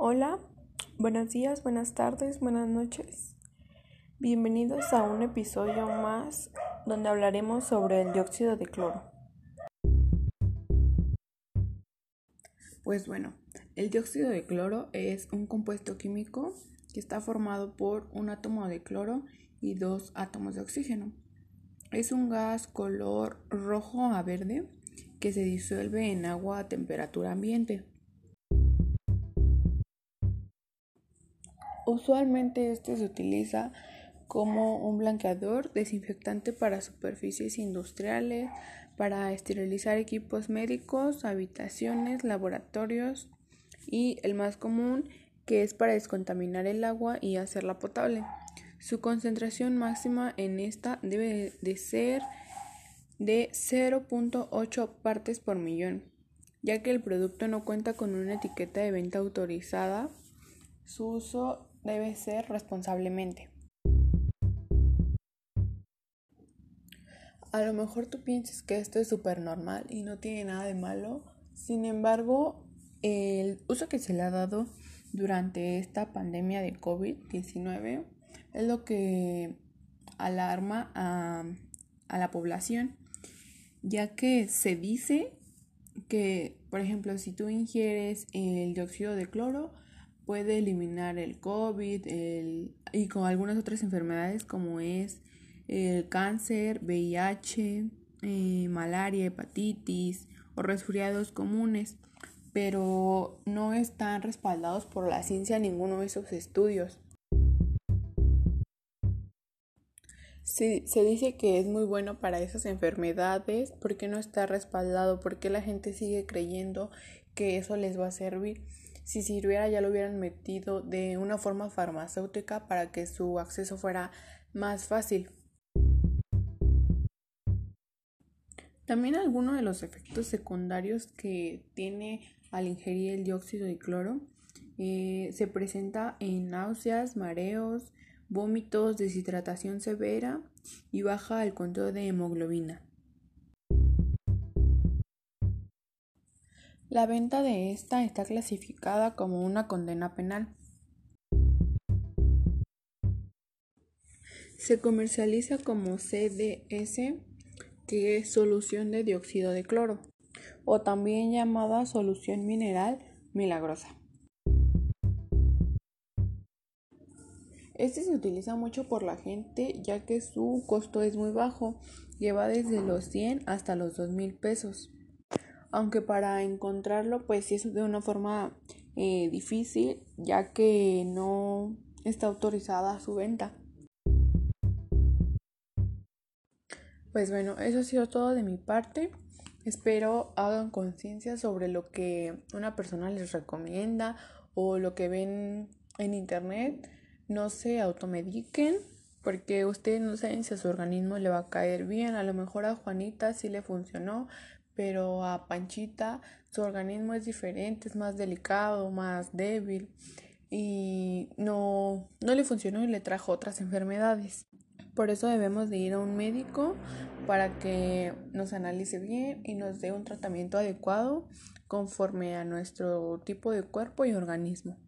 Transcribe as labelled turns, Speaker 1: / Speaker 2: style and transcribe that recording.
Speaker 1: Hola, buenos días, buenas tardes, buenas noches. Bienvenidos a un episodio más donde hablaremos sobre el dióxido de cloro. Pues bueno, el dióxido de cloro es un compuesto químico que está formado por un átomo de cloro y dos átomos de oxígeno. Es un gas color rojo a verde que se disuelve en agua a temperatura ambiente. Usualmente este se utiliza como un blanqueador, desinfectante para superficies industriales, para esterilizar equipos médicos, habitaciones, laboratorios y el más común que es para descontaminar el agua y hacerla potable. Su concentración máxima en esta debe de ser de 0.8 partes por millón, ya que el producto no cuenta con una etiqueta de venta autorizada. Su uso debe ser responsablemente. A lo mejor tú piensas que esto es súper normal y no tiene nada de malo. Sin embargo, el uso que se le ha dado durante esta pandemia de COVID-19 es lo que alarma a, a, la población, ya que se dice que, por ejemplo, si tú ingieres el dióxido de cloro, puede eliminar el COVID y con algunas otras enfermedades como es el cáncer, VIH, eh, malaria, hepatitis o resfriados comunes, pero no están respaldados por la ciencia ninguno de esos estudios. Se, se, dice que es muy bueno para esas enfermedades porque no está respaldado, porque la gente sigue creyendo que eso les va a servir. Si sirviera ya lo hubieran metido de una forma farmacéutica para que su acceso fuera más fácil. También algunos de los efectos secundarios que tiene al ingerir el dióxido de cloro eh, se presenta en náuseas, mareos, vómitos, deshidratación severa y baja el control de hemoglobina. La venta de esta está clasificada como una condena penal. Se comercializa como CDS, que es solución de dióxido de cloro, o también llamada solución mineral milagrosa. Este se utiliza mucho por la gente ya que su costo es muy bajo, lleva desde los 100 hasta los 2 mil pesos aunque para encontrarlo pues sí es de una forma eh, difícil ya que no está autorizada su venta. Pues bueno, eso ha sido todo de mi parte. Espero hagan conciencia sobre lo que una persona les recomienda o lo que ven en internet. No se automediquen porque ustedes no saben si a su organismo le va a caer bien. A lo mejor a Juanita sí le funcionó, pero a Panchita su organismo es diferente, es más delicado, más débil y no, no le funcionó y le trajo otras enfermedades. Por eso debemos de ir a un médico para que nos analice bien y nos dé un tratamiento adecuado conforme a nuestro tipo de cuerpo y organismo.